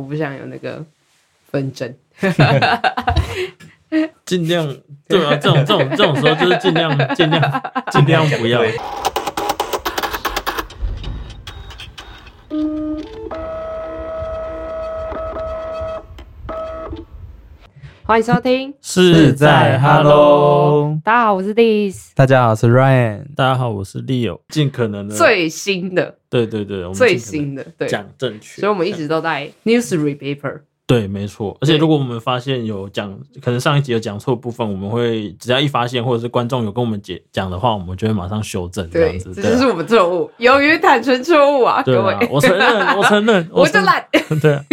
我不想有那个纷争。尽量对啊，这种这种这种时候就是尽量尽量尽量不要。欢迎收听，是在 Hello，大家好，我是 Liz，大家好，我是 Ryan。大家好，我是 Leo，尽可能的最新的，对对对，我们最新的，对，讲正确，所以我们一直都在 newsread paper。对，没错。而且如果我们发现有讲，可能上一集有讲错部分，我们会只要一发现，或者是观众有跟我们解讲的话，我们就会马上修正这对，样子。这就是我们错误，勇于坦诚错误啊，各位，，我承认，我承认，我就懒，对啊，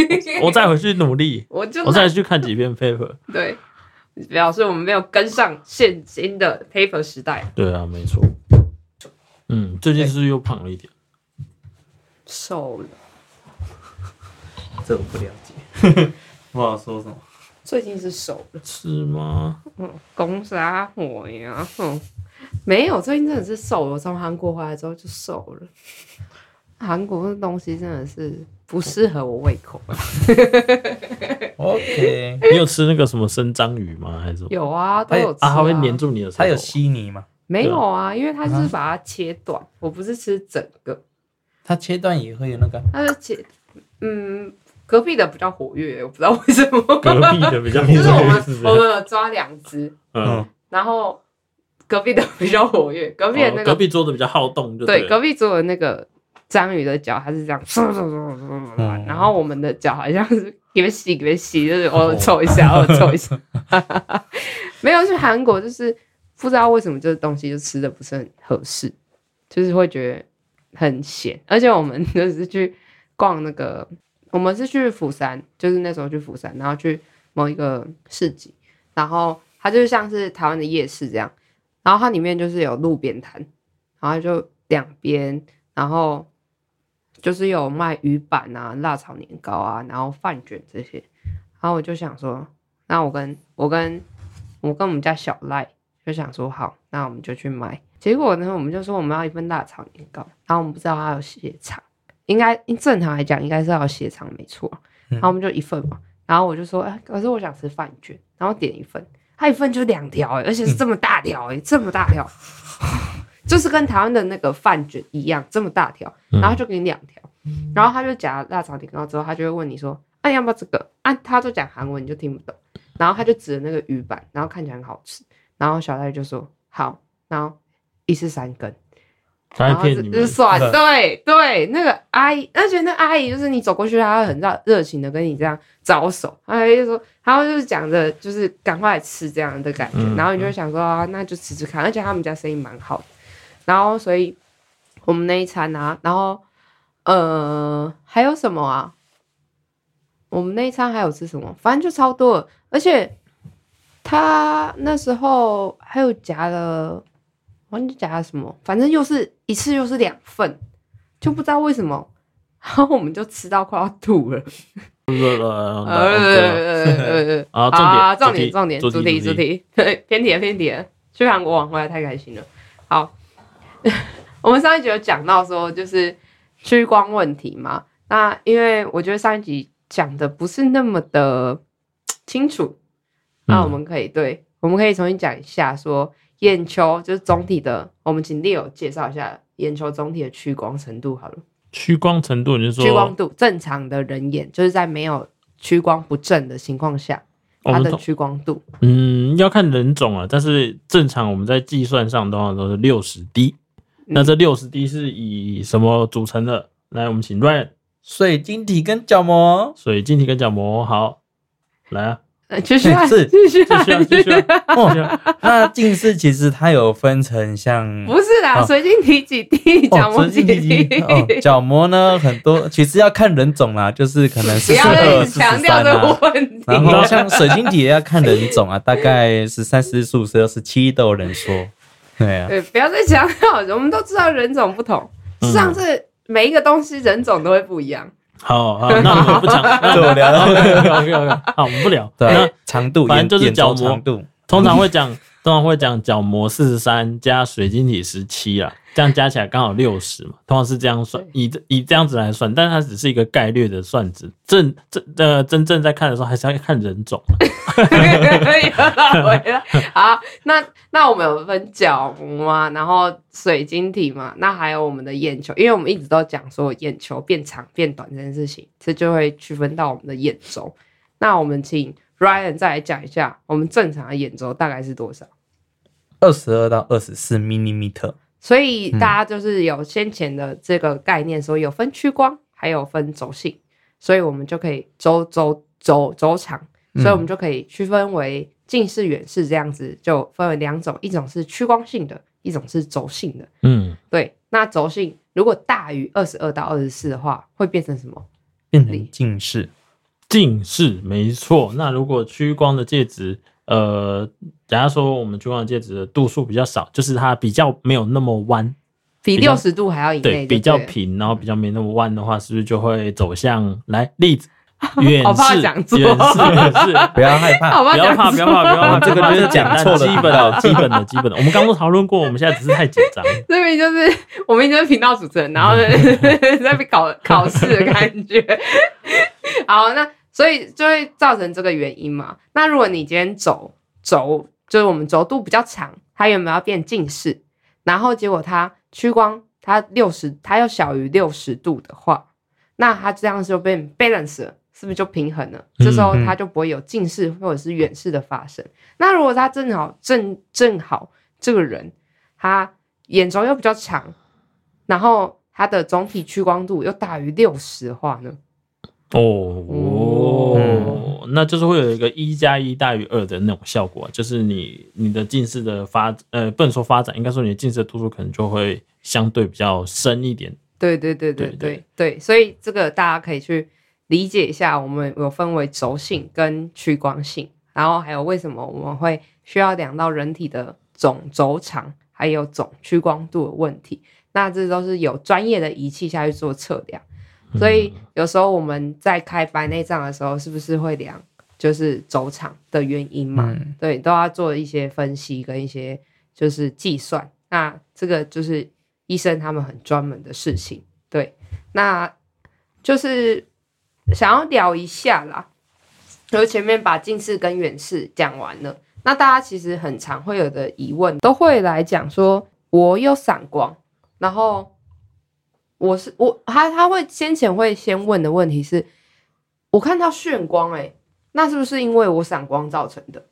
我再回去努力，我就我再，去看几遍 paper。对，表示我们没有跟上现今的 paper 时代，对啊，没错。嗯，最近是不是又胖了一点？瘦了。这我不了解，不好说什么。最近是瘦了，是吗？嗯，攻杀我呀，嗯，没有，最近真的是瘦了。我从韩国回来之后就瘦了。韩国的东西真的是不适合我胃口啊。OK，你有吃那个什么生章鱼吗？还是？有啊，都它有有吃啊，它会粘住你的。它有稀泥吗？没有啊？因为它是把它切断，我不是吃整个，它切断也会有那个。它是切，嗯，隔壁的比较活跃，我不知道为什么。隔壁的比较 就是我们我们有抓两只，嗯，然后隔壁的比较活跃，隔壁的那哦隔壁桌的比较好动，就对，隔壁桌的那个章鱼的脚，它是这样，嗯然后我们的脚好像是给别洗，给别洗，就是偶尔凑一下，偶尔 凑一下。没有去韩国，就是不知道为什么这个东西就吃的不是很合适，就是会觉得很咸。而且我们就是去逛那个，我们是去釜山，就是那时候去釜山，然后去某一个市集，然后它就像是台湾的夜市这样，然后它里面就是有路边摊，然后就两边，然后就是有卖鱼板啊、辣炒年糕啊，然后饭卷这些。然后我就想说，那我跟我跟我跟我们家小赖就想说，好，那我们就去买。结果呢，我们就说我们要一份辣炒年糕，然后我们不知道它有血肠，应该正常来讲应该是要有血肠没错。然后我们就一份嘛，然后我就说，哎，可是我想吃饭卷，然后点一份，它一份就两条、欸，而且是这么大条、欸，这么大条。就是跟台湾的那个饭卷一样这么大条，然后就给你两条，然后他就夹辣炒年糕之后，他就会问你说，啊要不要这个？啊他都讲韩文，你就听不懂，然后他就指着那个鱼板，然后看起来很好吃，然后小赖就说好，然后一次三根，他然后就在骗你们。就算 对对，那个阿姨，而且那阿姨就是你走过去，她会很热热情的跟你这样招手，阿姨就说，然后就是讲着就是赶快来吃这样的感觉，嗯然后你就会想说啊，那就吃吃看，而且他们家生意蛮好的，然后所以我们那一餐啊，然后呃还有什么啊？我们那一餐还有吃什么？反正就超多的，而且他那时候还有夹了。忘记夹了什么，反正又是一次又是两份，就不知道为什么，然后我们就吃到快要吐了。重点重点重点，主题主题，对，偏题偏题。去韩国玩回来太开心了。好，我们上一集有讲到说，就是屈光问题嘛。那因为我觉得上一集讲的不是那么的清楚，那我们可以对，我们可以重新讲一下说。眼球就是总体的，我们请 Leo 介绍一下眼球总体的屈光程度好了。屈光程度，你是说屈光度正常的人眼就是在没有屈光不正的情况下，它的屈光度。嗯要看人种啊，但是正常我们在计算上通常都是六十 D。那嗯这六十 D 是以什么组成的？来，我们请 Ryan 水晶体跟角膜，水晶体跟角膜，好，来啊，呃，继续啊，是继续啊，继续啊，继续啊，哦，那近视其实它有分成像 不是啦，哦水晶体几滴，角哦，膜几水晶体滴，哦，角膜呢很多，其实要看人种啦，就是可能不四十要再二、四三啊。问题。然后像水晶体也要看人种啊，大概十三、十五、十六、十七都有人说。对啊，对，不要再强调，我们都知道人种不同，嗯上次每一个东西人种都会不一样。好好，那我们不讲，我聊到 OK OK OK，好，我们不聊。对那长度，反正就是角膜长度。通常会讲，通常会讲角膜四十三加水晶体十七啦。这样加起来刚好六十嘛，通常是这样算，以这以这样子来算，但是它只是一个概率的算值，真真呃真正在看的时候还是要看人种。好，那那我们有分角膜嘛，然后水晶体嘛，那还有我们的眼球，因为我们一直都讲说眼球变长变短这件事情，这就会区分到我们的眼轴。那我们请 Ryan 再来讲一下，我们正常的眼轴大概是多少？二十二到二十四 millimeter。所以大家就是有先前的这个概念，说有分屈光，还有分轴性，所以我们就可以轴轴轴轴长，所以我们就可以区分为近视、远视这样子，就分为两种，一种是屈光性的，一种是轴性的。嗯，对，那轴性如果大于二十二到二十四的话，会变成什么？变成近视。近视没错。那如果屈光的介质，呃，假如说我们屈光的介质的度数比较少，就是它比较没有那么弯，比六十度还要以内对比较平，然后比较没那么弯的话，是不是就会走向来例子 远好怕视、远视、远视。不要害怕，好吧，不要怕，不要怕，不要怕，这个就是讲错了基本的、基本的、基本的。我们刚刚都讨论过，我们现在只是太紧张。这边就是我们就是频道主持人，然后呢 在被考考试的感觉。好，那所以就会造成这个原因嘛。那如果你今天轴轴就是我们轴度比较长，它原本要变近视，然后结果它屈光它六十，它要小于六十度的话，那它这样就变 balance 了。是不是就平衡了？这时候嗯它就不会有近视或者是远视的发生。那如果他正好正正好这个人他眼轴又比较长，然后他的总体屈光度又大于六十的话呢？哦哦哦，那就是会有一个一加一大于二的那种效果，就是你你的近视的发呃不能说发展，应该说你的近视的度数可能就会相对比较深一点。对对对对对对对，所以这个大家可以去理解一下，我们有分为轴性跟屈光性，然后还有为什么我们会需要量到人体的总轴长还有总屈光度的问题。那这都是有专业的仪器下去做测量，所以有时候我们在开白内障的时候，是不是会量就是走场的原因嘛？嗯对，都要做一些分析跟一些就是计算。那这个就是医生他们很专门的事情。对，那就是想要聊一下啦，就前面把近视跟远视讲完了，那大家其实很常会有的疑问，都会来讲说，我有散光，然后我是我他他会先前会先问的问题是，我看到眩光、欸，那是不是因为我散光造成的？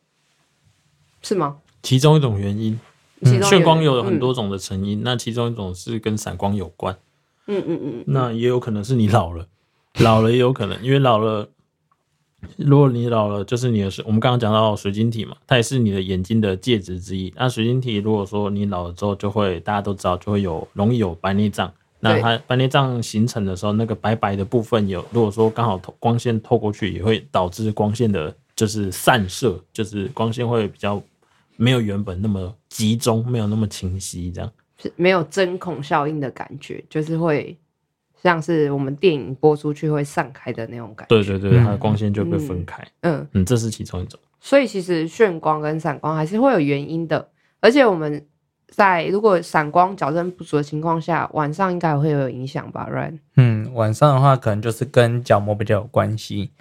是吗？其中一种原因，眩光有很嗯多种的成因，那其中一种是跟散光有关，嗯嗯嗯嗯，那也有可能是你老了，老了也有可能，因为老了。如果你老了，就是你的水，我们刚刚讲到水晶体嘛，它也是你的眼睛的介质之一。那水晶体如果说你老了之后，就会大家都知道，就会有容易有白内障。那它白内障形成的时候，那个白白的部分有，如果说刚好透光线透过去，也会导致光线的就是散射，就是光线会比较没有原本那么集中，没有那么清晰，这样。是没有针孔效应的感觉，就是会像是我们电影播出去会散开的那种感觉。对对对，嗯它的光线就会被分开。嗯，嗯，这是其中一种。所以其实眩光跟散光还是会有原因的，而且我们在如果散光矫正不足的情况下，晚上应该会有影响吧？Right？嗯，晚上的话可能就是跟角膜比较有关系，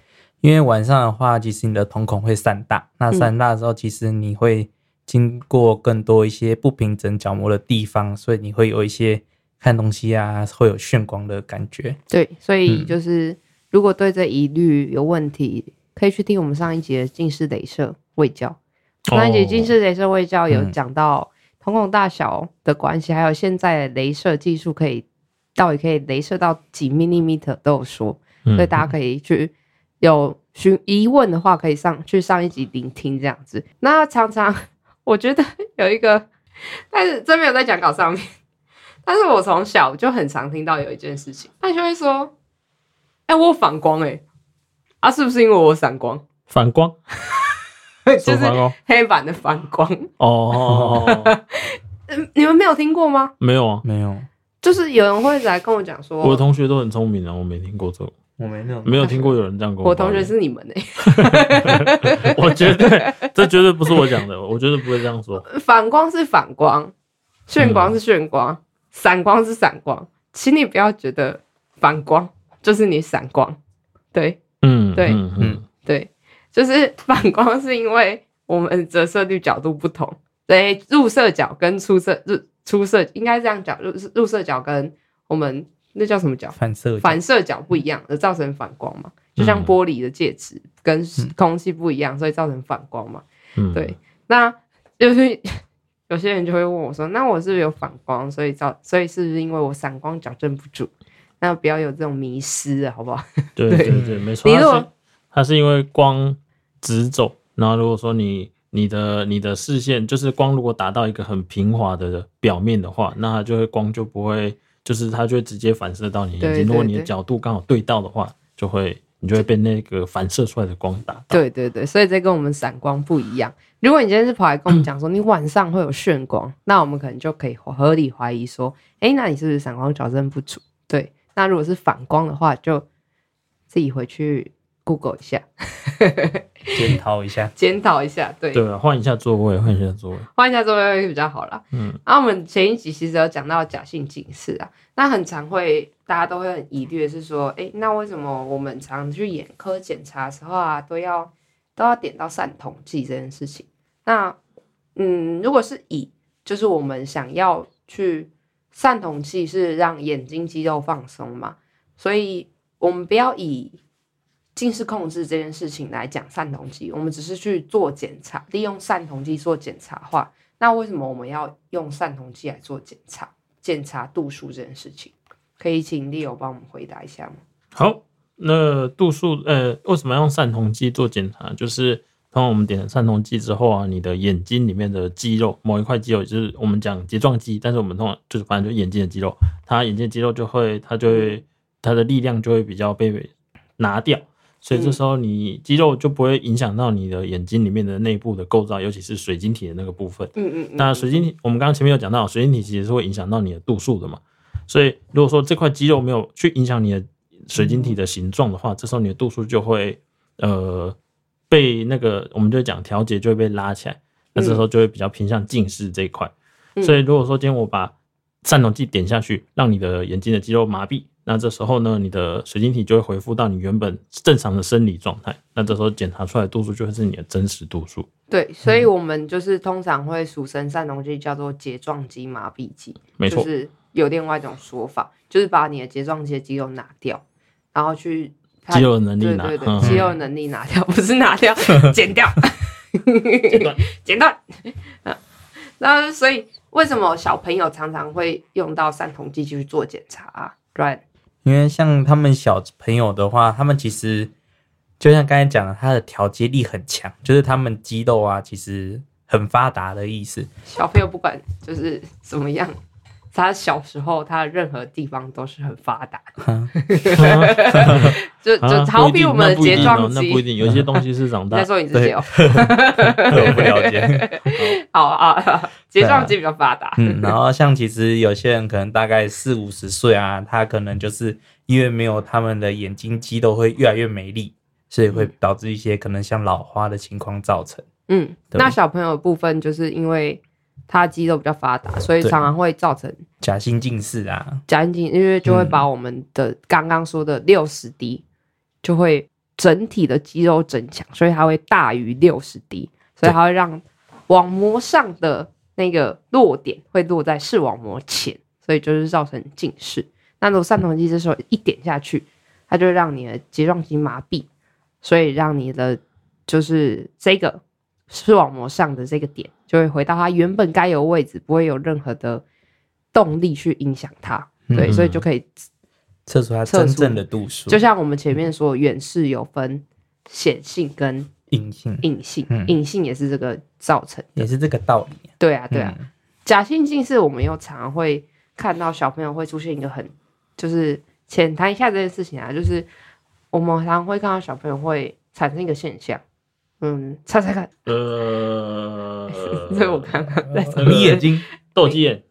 因为晚上的话，其实你的瞳孔会散大，那散大之后，其实你会经过更多一些不平整角膜的地方，所以你会有一些看东西啊，会有眩光的感觉。对，所以嗯就是、如果对这疑虑有问题，可以去听我们上一集的近视镭射卫教。上一集近视镭射卫教有嗯讲到瞳孔大小的关系，还有现在的镭射技术可以到底可以镭射到几 millimeter 都有说，嗯所以大家可以去有询疑问的话，可以上去上一集聆听这样子。那常常我觉得有一个，但是真没有在讲稿上面，但是我从小就很常听到有一件事情，他就会说：“哎、我有反光哎、啊，是不是因为我有散光？反光，就是？黑板的反光。哦，嗯 你们没有听过吗？没有啊，没有，就是有人会来跟我讲说，我的同学都很聪明啊，我没听过这个，我没有。没有听过有人这样跟我抱怨。同学是你们哎、我绝对，这绝对不是我讲的，我绝对不会这样说。反光是反光，炫光是炫光，散光是散光，请你不要觉得反光就是你散光，对。嗯，对。嗯嗯，对，就是反光是因为我们折射率角度不同，对，入射角跟出射入出射应该这样讲，入入射角跟我们那叫什么角？反射反射角不一样，而造成反光嘛。就像嗯玻璃的介质跟空气不一样，所以造成反光嘛。嗯，对，那就是有些人就会问我说：“那我是不是有反光？所以造，所以是不是因为我散光矫正不住？那不要有这种迷失啊，好不好？对对对对，没错。你如果它是因为光直走，然后如果说你你的你的视线就是光，如果达到一个很平滑的表面的话，那它就会光就不会，就是它就会直接反射到你眼睛。对对如果你的角度刚好对到的话，就会你就会被那个反射出来的光打到。对对对，所以这跟我们散光不一样。如果你今天是跑来跟我们讲说你晚上会有眩光，那我们可能就可以合理怀疑说，哎，那你是不是散光矫正不足？对，那如果是反光的话，就自己回去 Google 一下，检讨一下。检讨一下。对，对啊，换一下座位，换一下座位。换一下座位会比较好啦。嗯，然后我们前一集其实有讲到假性近视啊，那很常会大家都会很疑虑的是说，诶，那为什么我们常去眼科检查的时候啊，都要都要点到散瞳剂这件事情？那嗯，如果是以就是我们想要去散瞳剂是让眼睛肌肉放松嘛，所以我们不要以近视控制这件事情来讲散瞳剂，我们只是去做检查，利用散瞳剂做检查的话，那为什么我们要用散瞳剂来做检查？检查度数这件事情，可以请 Leo 帮我们回答一下吗？好，那度数呃，为什么要用散瞳剂做检查？就是通常我们点了散瞳剂之后啊，你的眼睛里面的肌肉某一块肌肉，就是我们讲睫状肌，但是我们通常就是反正就眼睛的肌肉，它眼睛肌肉就会它就会它的力量就会比较被拿掉。所以这时候你肌肉就不会影响到你的眼睛里面的内部的构造，尤其是水晶体的那个部分。嗯嗯嗯，那水晶体，我们刚刚前面有讲到，水晶体其实是会影响到你的度数的嘛。所以如果说这块肌肉没有去影响你的水晶体的形状的话，这时候你的度数就会呃被那个我们就讲调节就会被拉起来，那这时候就会比较偏向近视这一块。嗯所以如果说今天我把散瞳剂点下去，让你的眼睛的肌肉麻痹，那这时候呢，你的水晶体就会恢复到你原本正常的生理状态。那这时候检查出来的度数就会是你的真实度数。对，所以我们就是通常会俗称散瞳剂叫做睫状肌麻痹剂，没错，就是有另外一种说法，就是把你的睫状肌的肌肉拿掉，然后去肌肉的能力拿，对对对，嗯肌肉能力拿掉，不是拿掉，剪掉，剪断剪断。啊那所以为什么小朋友常常会用到散瞳剂去做检查啊？Right？因为像他们小朋友的话，他们其实就像刚才讲的，他的调节力很强，就是他们肌肉啊，其实很发达的意思。小朋友不管就是怎么样，他小时候他任何地方都是很发达的，就就啊好比我们的睫状肌。那不一定，有些东西是长你在大。说你自己哦，我不了解。好啊，睫状肌比较发达。嗯，然后像其实有些人可能大概四五十岁啊，他可能就是因为没有他们的眼睛肌肉会越来越没力，所以会导致一些可能像老花的情况造成。嗯，那小朋友的部分就是因为他肌肉比较发达，所以常常会造成假性近视啊，假性近视，因为就会把我们的刚刚说的六十 D 就会整体的肌肉增强，所以它会大于六十 D，所以它会让网膜上的那个落点会落在视网膜前，所以就是造成近视。那如果散瞳剂这时候一点下去，它就让你的睫状肌麻痹，所以让你的就是这个视网膜上的这个点就会回到它原本该有的位置，不会有任何的动力去影响它。对，嗯所以就可以，测出它真正的度数，就像我们前面说，远视有分显性跟隐性隐性，嗯隐性也是这个造成。也是这个道理。对啊，对啊。嗯假性近视，我们又常常会看到小朋友会出现一个很，就是浅谈一下这件事情啊，就是我们常常会看到小朋友会产生一个现象，嗯，猜猜看，呃，这我刚刚在那个你眼睛斗鸡眼，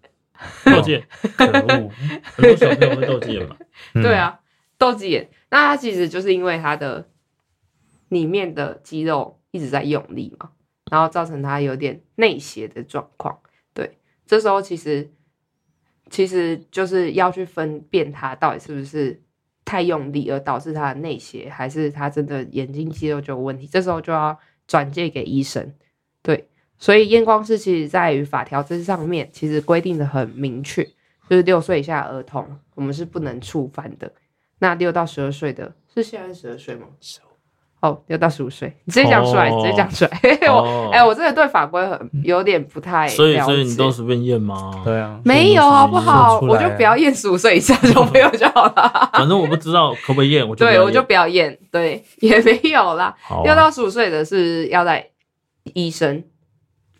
斗鸡眼，可恶，很多小朋友会斗鸡眼嘛。嗯对，啊，斗鸡眼，那它其实就是因为它的里面的肌肉一直在用力嘛，然后造成它有点内斜的状况。对，这时候其实其实就是要去分辨它到底是不是太用力而导致他的内斜，还是他真的眼睛肌肉就有问题。这时候就要转介给医生。对，所以验光师其实在于法条这上面其实规定的很明确，就是六岁以下儿童我们是不能触犯的。那六到十二岁的是现在十二岁吗？哦，要到十五岁，你直接讲出来，哦直接讲出来。我哎、我真的对法规很有点不太所以所以你都解随便验吗？对啊，没有好不好？我就不要验十五岁以下小 朋友就好了。反正我不知道可不可以验，我就不对，我就不要验。对，也没有啦。好啊六到十五岁的是要在医生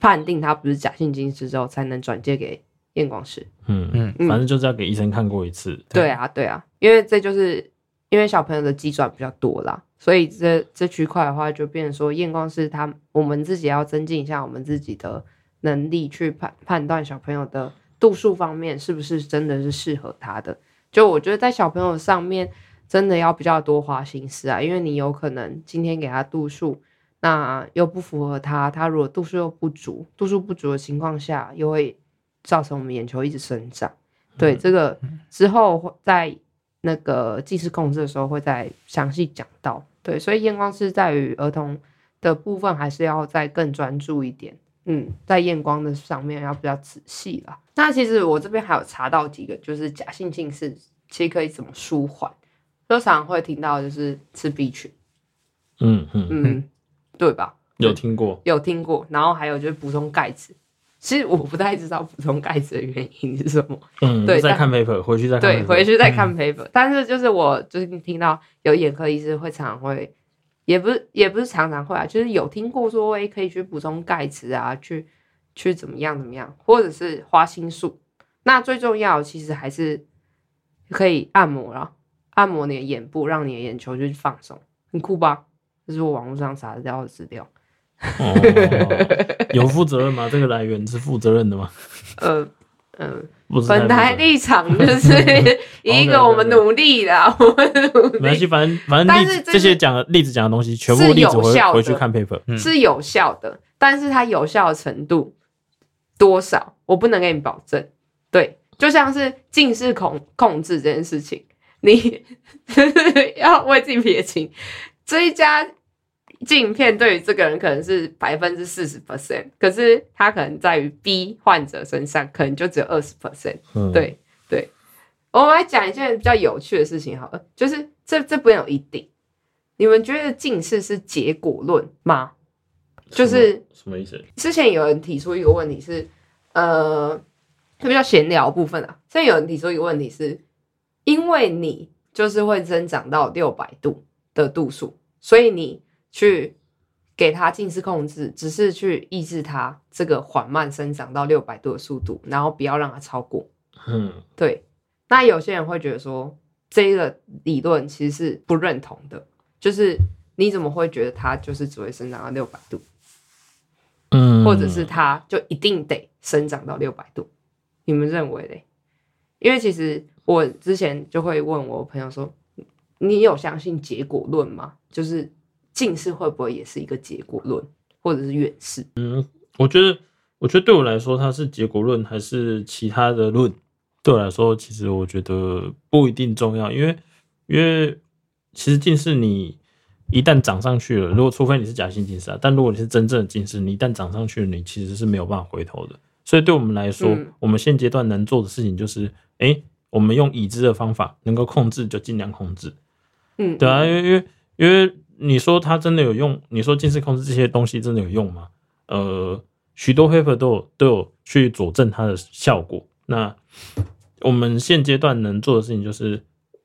判定他不是假性近视之后，才能转借给验光师。嗯嗯嗯，反正就是要给医生看过一次。对啊，对啊，因为这就是因为小朋友的机转比较多啦，所以这这区块的话，就变成说验光师他我们自己要增进一下我们自己的能力，去判判断小朋友的度数方面是不是真的是适合他的。就我觉得在小朋友上面真的要比较多花心思啊，因为你有可能今天给他度数，那又不符合他，他如果度数又不足，度数不足的情况下，又会造成我们眼球一直生长。对，这个之后会在那个近视控制的时候会再详细讲到。对，所以验光是在于儿童的部分还是要再更专注一点。嗯，在验光的上面要比较仔细啦。那其实我这边还有查到几个，就是假性近视其实可以怎么舒缓，就常常会听到就是吃 B 群，嗯嗯，嗯，对吧？有听过。有听过，然后还有就是补充钙质。其实我不太知道补充钙质的原因是什么，嗯，对但再看 paper，回去再看 paper。对，回去再看 paper。但是就是我最近听到有眼科医师会常常会，也不是也不是常常会啊，就是有听过说，诶，可以去补充钙质啊，去去怎么样怎么样，或者是花青素。那最重要其实还是可以按摩啦，按摩你的眼部，让你的眼球去放松，很酷吧？这是我网络上查得到的资料。哦，有负责任吗？这个来源是负责任的吗？呃呃，不是太负责本台。立场就是 一个我们努力啦，我们努力没关系，反正反正例但是这是子这些讲的例子讲的东西，全部是例子回有效回去看 paper。嗯是有效的，但是它有效的程度多少，我不能给你保证。对，就像是近视控控制这件事情，你 要为自己撇清，这一家镜片对于这个人可能是百分之四十 percent，可是他可能在于 B 患者身上可能就只有二十 percent。嗯，，对对，我们来讲一件比较有趣的事情好了，就是这这不有一定。你们觉得近视是结果论吗？就是什么意思？之前有人提出一个问题是，呃，比较闲聊部分啊。现在有人提出一个问题是，因为你就是会增长到六百度的度数，所以你去给它近视控制，只是去抑制它这个缓慢生长到六百度的速度，然后不要让它超过。嗯，对，那有些人会觉得说，这个理论其实是不认同的，就是你怎么会觉得它就是只会生长到六百度？嗯，或者是它就一定得生长到六百度？你们认为嘞？因为其实我之前就会问我朋友说：“你有相信结果论吗？就是近视会不会也是一个结果论，或者是远视？嗯我觉得，我觉得对我来说，它是结果论还是其他的论，对我来说，其实我觉得不一定重要，因为因为其实近视你一旦长上去了，如果除非你是假性近视啊，但如果你是真正的近视，你一旦长上去了，你其实是没有办法回头的。所以对我们来说，嗯我们现阶段能做的事情就是，哎、我们用已知的方法能够控制就尽量控制。嗯，对啊，因为因为因为你说它真的有用，你说近视控制这些东西真的有用吗？呃，许多 paper 都有都有去佐证它的效果。那我们现阶段能做的事情就是，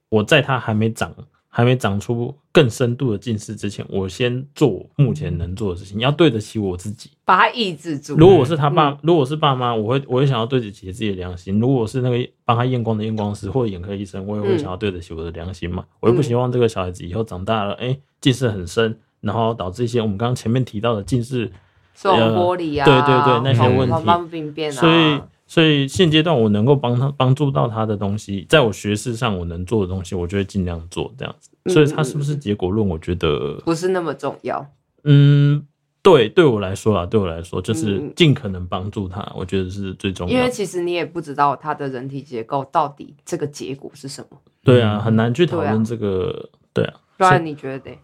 我在它还没长还没长出更深度的近视之前，我先做目前能做的事情，要对得起我自己。把它抑制住。如果我是他爸，嗯如果我是爸妈，我会我会想要对得起自己的良心。如果我是那个帮他验光的验光师或者眼科医生，我也会嗯想要对得起我的良心嘛。我又不希望这个小孩子以后长大了，哎、近视很深，然后导致一些我们刚刚前面提到的近视，这种玻璃啊，对对对那些问题黄斑病变啊，所以所以现阶段我能够帮他帮助到他的东西，在我学识上我能做的东西，我就会尽量做这样子。嗯所以他是不是结果论？我觉得，不是那么重要。嗯，对对我来说啊，对我来说就是嗯尽可能帮助他，我觉得是最重要因为。其实你也不知道他的人体结构到底这个结果是什么，对啊，很难去讨论这个。对啊，不然你觉得呢？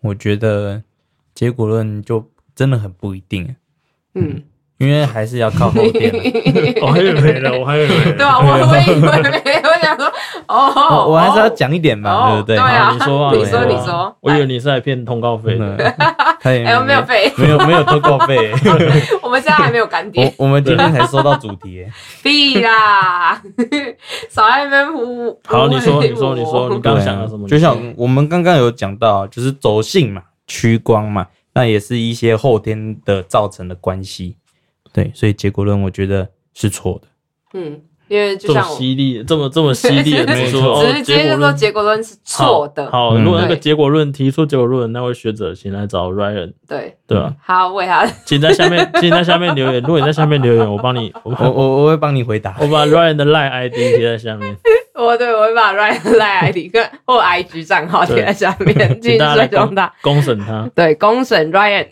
我觉得结果论就真的很不一定，嗯，因为还是要靠后天啊。我还以为呢，我还以为对啊，我我以为没，我想说，哦，我我还是要讲一点嘛，哦对不对？对啊好你说啊，你说啊你说我以为你是来骗通告费的。嗯 他也哎，我没有费，没有没有通告费，我们现在还没有干我爹，我们今天才收到主题耶，屁啦，少在那边胡。好，你说，你说，你说，你刚刚想到什么？就像我们刚刚有讲到，就是轴性嘛、趋光嘛，那也是一些后天的造成的关系。对，所以结果论我觉得是错的。嗯，因为就这么像我，犀利，这么这么犀利的 指出，哦直接就说论结果论是错的，好，嗯如果那个对结果论提出结果论，那位学者请来找 Ryan，对，对吧？好为他，请在下面，请在下面留言。如果你在下面留言，我帮你，我我我我会帮你回答。我把 Ryan 的 Line ID 贴在下面，我对我会把 Ryan 的 lie id 跟或 IG 账号贴在下面，继续请大家来公追踪他。公审他。对，公审 Ryan。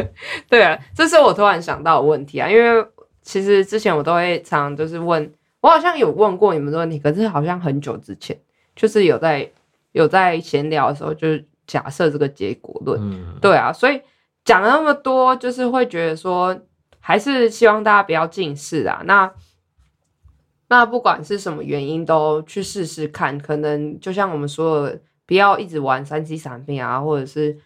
对啊，这是我突然想到的问题啊，因为其实之前我都会常常就是问，我好像有问过你们的问题，可是好像很久之前，就是有在有在闲聊的时候，就是假设这个结果论。嗯，对啊，所以讲了那么多，就是会觉得说，还是希望大家不要近视啊。那那不管是什么原因，都去试试看。可能就像我们说的，不要一直玩三 C 产品啊，或者是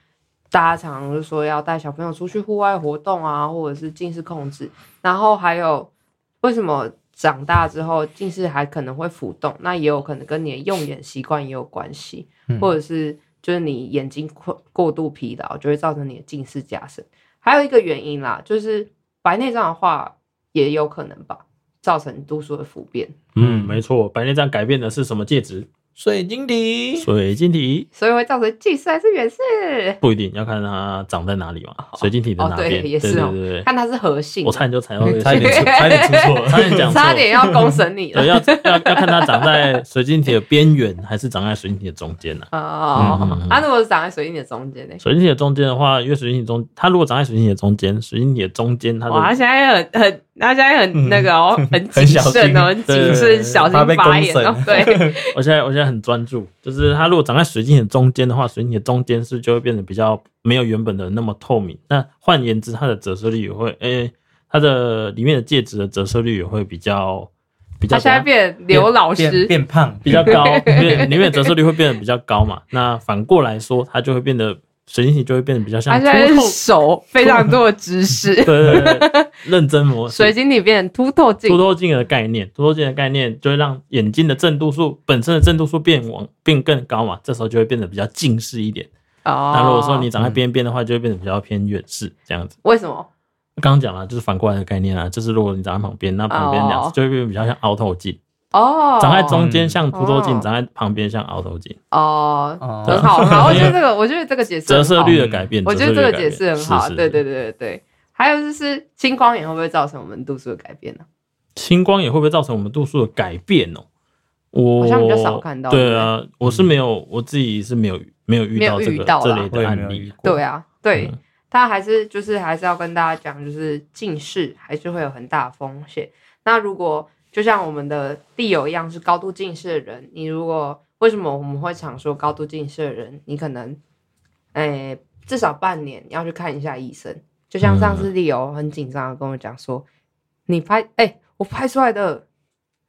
大家常常就说要带小朋友出去户外活动啊，或者是近视控制。然后还有为什么长大之后近视还可能会浮动？那也有可能跟你的用眼习惯也有关系，嗯或者是就是你眼睛过过度疲劳，就会造成你的近视加深。还有一个原因啦，就是白内障的话也有可能吧，造成度数的浮变。嗯，没错，白内障改变的是什么介质？水晶体，水晶体所以会造成近视还是远视？不一定要看它长在哪里嘛，水晶体的哦对哪边？也是哦对对对对看它是核心，我差点就猜到 差点出，线差点出错了。差点讲错，差点要公审你了对，。要要要看它长在水晶体的边缘，还是长在水晶体的中间呢、哦嗯嗯嗯，它如果是长在水晶体的中间呢？水晶体的中间的话，因为水晶体中，它如果长在水晶体的中间，水晶体的中间它哇，他的现在很很，他现在很那个哦，很谨慎哦，很谨慎，小心发言哦。对，我现在我现在很专注，就是它如果长在水晶体的中间的话，水晶体的中间是就会变得比较没有原本的那么透明。那换言之，它的折射率也会，诶、它的里面的介质的折射率也会比较比较他现在变刘老变师，变胖，比较高，变里面的折射率会变得比较高嘛。那反过来说，它就会变得水晶体就会变得比较像凸他现在是透，手非常多的知识 对，对对对，认真模式。水晶体变成凸透镜凸，透镜的概念，凸透镜的概念就会让眼睛的正度数本身的正度数变往变更高嘛，这时候就会变得比较近视一点。哦。那如果说你长在边边的话，就会变得比较偏远视这样子。为什么？刚刚讲了，就是反过来的概念啊，就是如果你长在旁边，那旁边两哦次就会变得比较像凹透镜，哦，长在中间像凸透镜，哦长在旁边像凹透镜，哦，哦很好，很好。我觉得这个，我觉得这个解释折射率的改变。我觉得这个解释很好。对对对对对。还有就是青光眼会不会造成我们度数的改变呢？青光眼会不会造成我们度数的改变哦？我好像比较少看到对啊，我是没有，我自己是没有没有遇到这个这类的案例。对啊，对嗯，他还是就是还是要跟大家讲，就是近视还是会有很大的风险。那如果就像我们的地友一样是高度近视的人，你如果为什么我们会常说高度近视的人，你可能，诶、至少半年要去看一下医生。就像上次地友很紧张的跟我讲说，你拍，哎、我拍出来的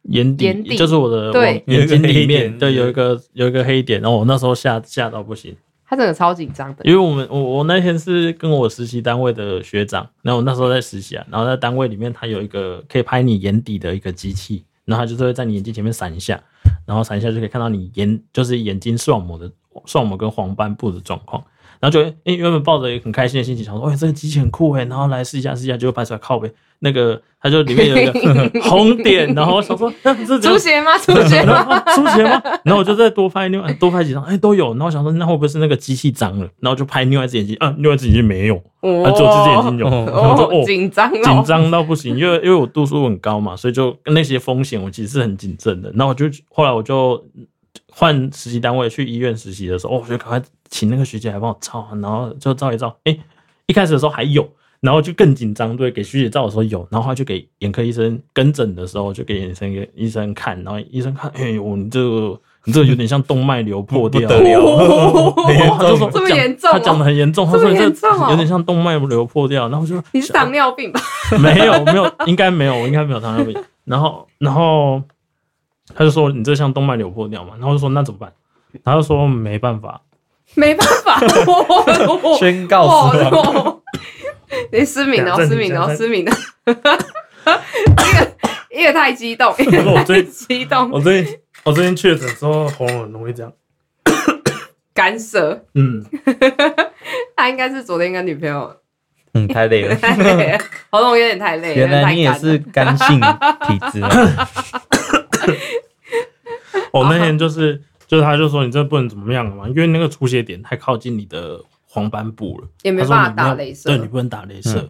眼底眼底就是我的对眼睛里有一个黑面，点对，有一个有一个黑点，然后我那时候吓吓到不行，他真的超紧张的。因为我们我我那天是跟我实习单位的学长，然后我那时候在实习啊，然后在单位里面他有一个可以拍你眼底的一个机器，然后他就是会在你眼睛前面闪一下，然后闪一下就可以看到你眼就是眼睛视网膜的视网膜跟黄斑部的状况。然后就诶、原本抱着一个很开心的心情，想说，哎、这个机器很酷哎，然后来试一下试一下，结果拍出来靠背那个，它就里面有一个 红点，然后我想说，那这怎样出血吗？出血 然吗？出血吗？然后我就再多拍另外多拍几张，哎、都有。然后我想说，那会不会是那个机器脏了？然后就拍另外一只眼睛，啊，另外一只眼睛没有，啊，只有这只眼睛有。哦然后就哦，紧张哦，紧张到不行，因为因为我度数很高嘛，所以就那些风险我其实是很谨慎的。然后我就后来我就换实习单位去医院实习的时候，我就赶快请那个学姐来帮我照，然后就照一照，哎、一开始的时候还有，然后就更紧张，对，给学姐照的时候有，然后就给眼科医生跟诊的时候就给眼生给医生看，然后医生看，哎呦，你这个你这个有点像动脉瘤破掉，不得了他就说这么严重哦他讲的很严重，他这么说你严重哦有点像动脉瘤破掉，然后就你是糖尿病吧？没有没有，应该没有，应该没有糖尿病。然后然后他就说你这像动脉瘤破掉嘛，然后就说那怎么办？他就说没办法，没办法，宣告死亡。哦，你失明了，失明了，失明了，一个一个太激动，一个太我最激动，我最近我最近确诊之后喉咙很容易这样，干涉。嗯，他应该是昨天跟女朋友嗯，太累了。太累了，喉咙有点太累了，原来你也是干性体质啊，我那天就是就是他就说你这不能怎么样了嘛，因为那个出血点太靠近你的黄斑部了，也没他说办法你打镭射对你不能打镭射，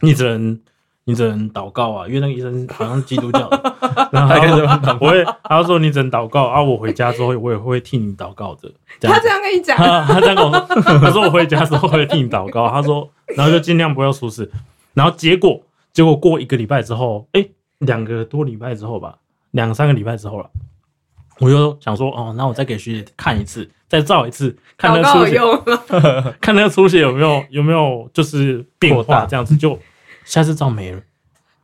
你只能你只能祷告啊，因为那个医生好像是基督教的，然后他就我会他就说你只能祷告啊，我回家之后我也会替你祷告的，他这样跟你讲，他他这样跟我说，他说我回家之后会替你祷告，他说，然后就尽量不要出事，然后结果结果过一个礼拜之后，哎，两个多礼拜之后吧，两三个礼拜之后了，我就想说，哦，那我再给学姐看一次，再照一次，看那出血，看那个出血有没有有没有就是变化，这样子就下次照没了。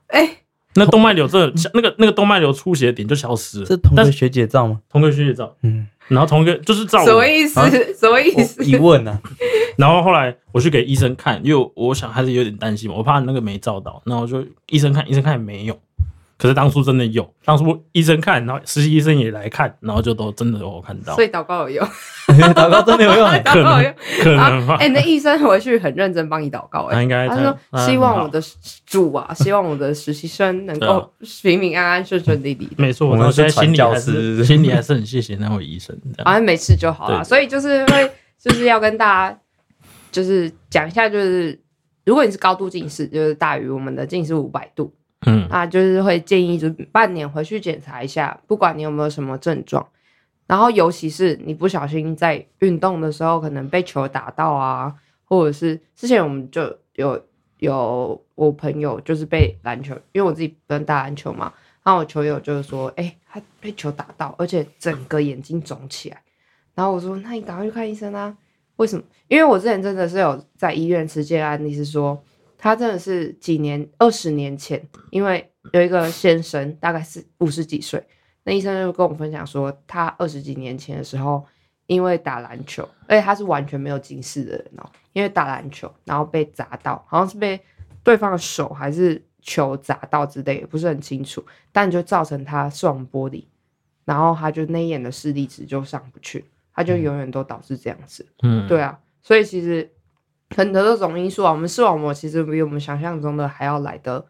哎，那动脉瘤这那个那个动脉瘤出血点就消失了，是同个学姐照吗？同个学姐照，嗯，然后同一个就是照我。什么意思？啊？什么意思？疑问啊，然后后来我去给医生看，因为我想还是有点担心嘛，我怕那个没照到，然后我就医生看，医生看也没有，可是当初真的有，当初医生看，然后实习医生也来看，然后就都真的有看到所，以祷告有用，祷告真的有用欸。可能祷告有用。可能吧哎，，你的医生回去很认真帮你祷告，哎，他应该他说希望我的主啊，希望我的实习生能够平平安安、顺顺利利的。没错，我现在心里还士是心里还是很谢谢那位医生，这样好像没事就好了。所以就是会，就是要跟大家就是讲一下，就是如果你是高度近视，就是大于我们的近视五百度，嗯那就是会建议就半年回去检查一下，不管你有没有什么症状。然后尤其是你不小心在运动的时候，可能被球打到啊，或者是之前我们就有有我朋友就是被篮球，因为我自己不能打篮球嘛，然后我球友就是说，哎、他被球打到，而且整个眼睛肿起来。然后我说，那你赶快去看医生啊！为什么？因为我之前真的是有在医院实践案例，是说他真的是几年二十年前，因为有一个先生大概是五十几岁，那医生就跟我分享说，他二十几年前的时候，因为打篮球，而且他是完全没有近视的人哦，因为打篮球然后被砸到，好像是被对方的手还是球砸到之类也，不是很清楚，但就造成他视网玻璃，然后他就那一眼的视力值就上不去，他就永远都导致这样子。嗯，对啊，所以其实很多这种因素啊，我们视网膜其实比我们想象中的还要来的，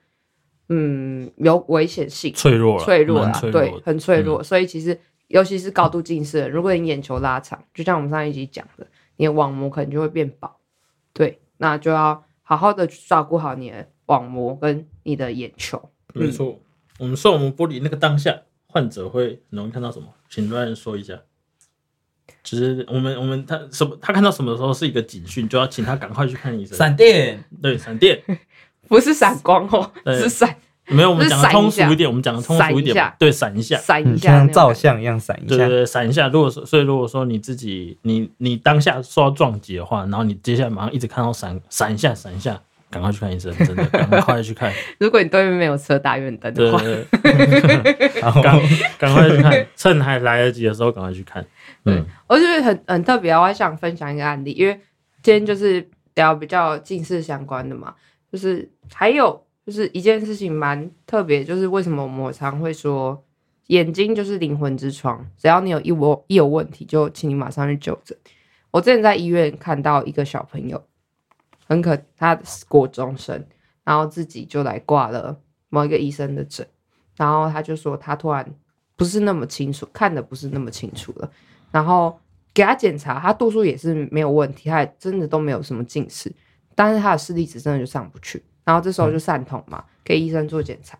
嗯，有危险性，脆弱了，脆弱啦，蛮脆弱对，很脆弱。所以其实尤其是高度近视如果你眼球拉长，就像我们上一集讲的，你的网膜可能就会变薄，对，那就要好好的照顾好你的网膜跟你的眼球。没错。我们视网膜剥离那个当下，患者会很容易看到什么？请乱说一下。就是我们我们他什么他看到什么的时候是一个警讯，就要请他赶快去看医生。闪电，对闪电，不是闪光哦，对是闪没有我们讲的通俗一点，我们讲的通俗一点嘛，对闪一下。闪一下，像照相一样闪一下对对。对，闪一下。如果说，所以如果说你自己，你你当下受到撞击的话，然后你接下来马上一直看到闪闪一下闪一下，赶快去看医生，真的 赶快去看。如果你对面没有车打远灯对 赶赶快去看，趁还来得及的时候赶快去看。嗯，我觉得很很特别啊，我还想分享一个案例，因为今天就是聊比较近视相关的嘛，就是还有就是一件事情蛮特别，就是为什么我们常会说眼睛就是灵魂之窗，只要你有一我一有问题，就请你马上去就诊。我之前在医院看到一个小朋友，很可他是国中生，然后自己就来挂了某一个医生的诊，然后他就说他突然不是那么清楚，看的不是那么清楚了。然后给他检查，他度数也是没有问题，他也真的都没有什么近视，但是他的视力值真的就上不去。然后这时候就散瞳嘛，给医生做检查。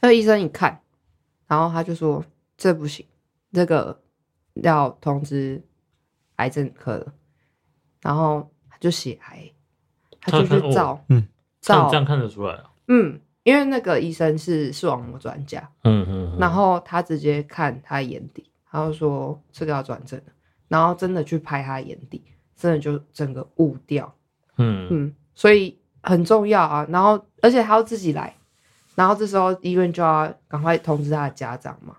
那医生一看，然后他就说这不行，这个要通知癌症科了。然后他就血癌，他就去照，嗯照这样看得出来啊。嗯，因为那个医生是视网膜专家，嗯嗯，然后他直接看他眼底，他就说这个要转正了，然后真的去拍他眼底，真的就整个雾掉，嗯嗯，所以很重要啊。然后而且他要自己来，然后这时候医院就要赶快通知他的家长嘛。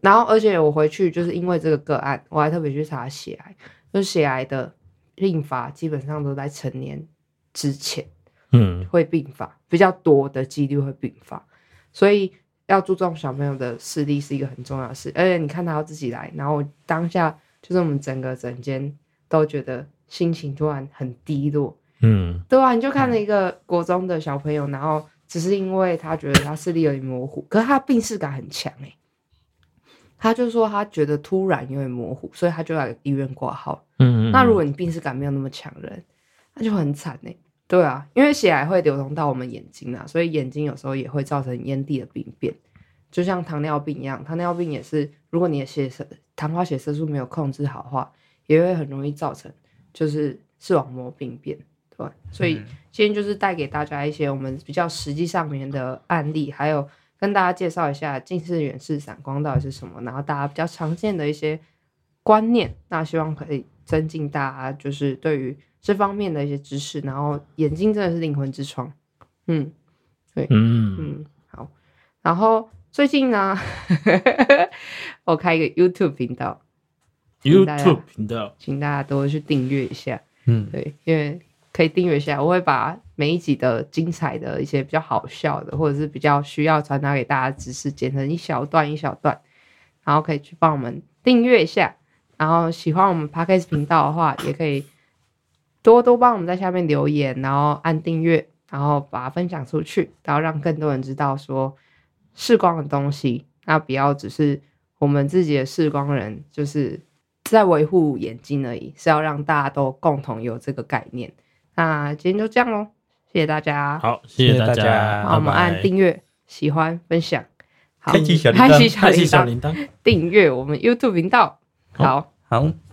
然后而且我回去就是因为这个个案，我还特别去查血癌，就是血癌的病发基本上都在成年之前。嗯会病发，比较多的几率会病发，所以要注重小朋友的视力是一个很重要的事。而且你看他要自己来，然后当下就是我们整个整间都觉得心情突然很低落，嗯对啊，你就看了一个国中的小朋友，然后只是因为他觉得他视力有点模糊，可是他病视感很强诶、他就说他觉得突然有点模糊，所以他就来医院挂号。嗯，那如果你病视感没有那么强的人，那就很惨呢、对啊，因为血癌会流通到我们眼睛啊，所以眼睛有时候也会造成眼底的病变，就像糖尿病一样，糖尿病也是，如果你的血色糖化血色素没有控制好的话，也会很容易造成就是视网膜病变，对吧？所以今天就是带给大家一些我们比较实际上面的案例，还有跟大家介绍一下近视、远视、散光到底是什么，然后大家比较常见的一些观念，那希望可以增进大家就是对于这方面的一些知识，然后眼睛真的是灵魂之窗，嗯对嗯嗯，好，然后最近呢，我开一个 YouTube 频道，，YouTube 频道，请大家多去订阅一下。嗯，对，因为可以订阅一下，我会把每一集的精彩的一些比较好笑的，或者是比较需要传达给大家的知识，剪成一小段一小段，然后可以去帮我们订阅一下。然后喜欢我们 Podcast 频道的话，也可以多多帮我们在下面留言，然后按订阅，然后把它分享出去，然后让更多人知道说视光的东西。那不要只是我们自己的视光人，就是在维护眼睛而已，是要让大家都共同有这个概念。那今天就这样喽，谢谢大家。好，谢谢大家好，我们按订阅、喜欢、分享，好开启小铃铛开启小铃铛，开启小铃铛。订阅我们 YouTube 频道。好。好。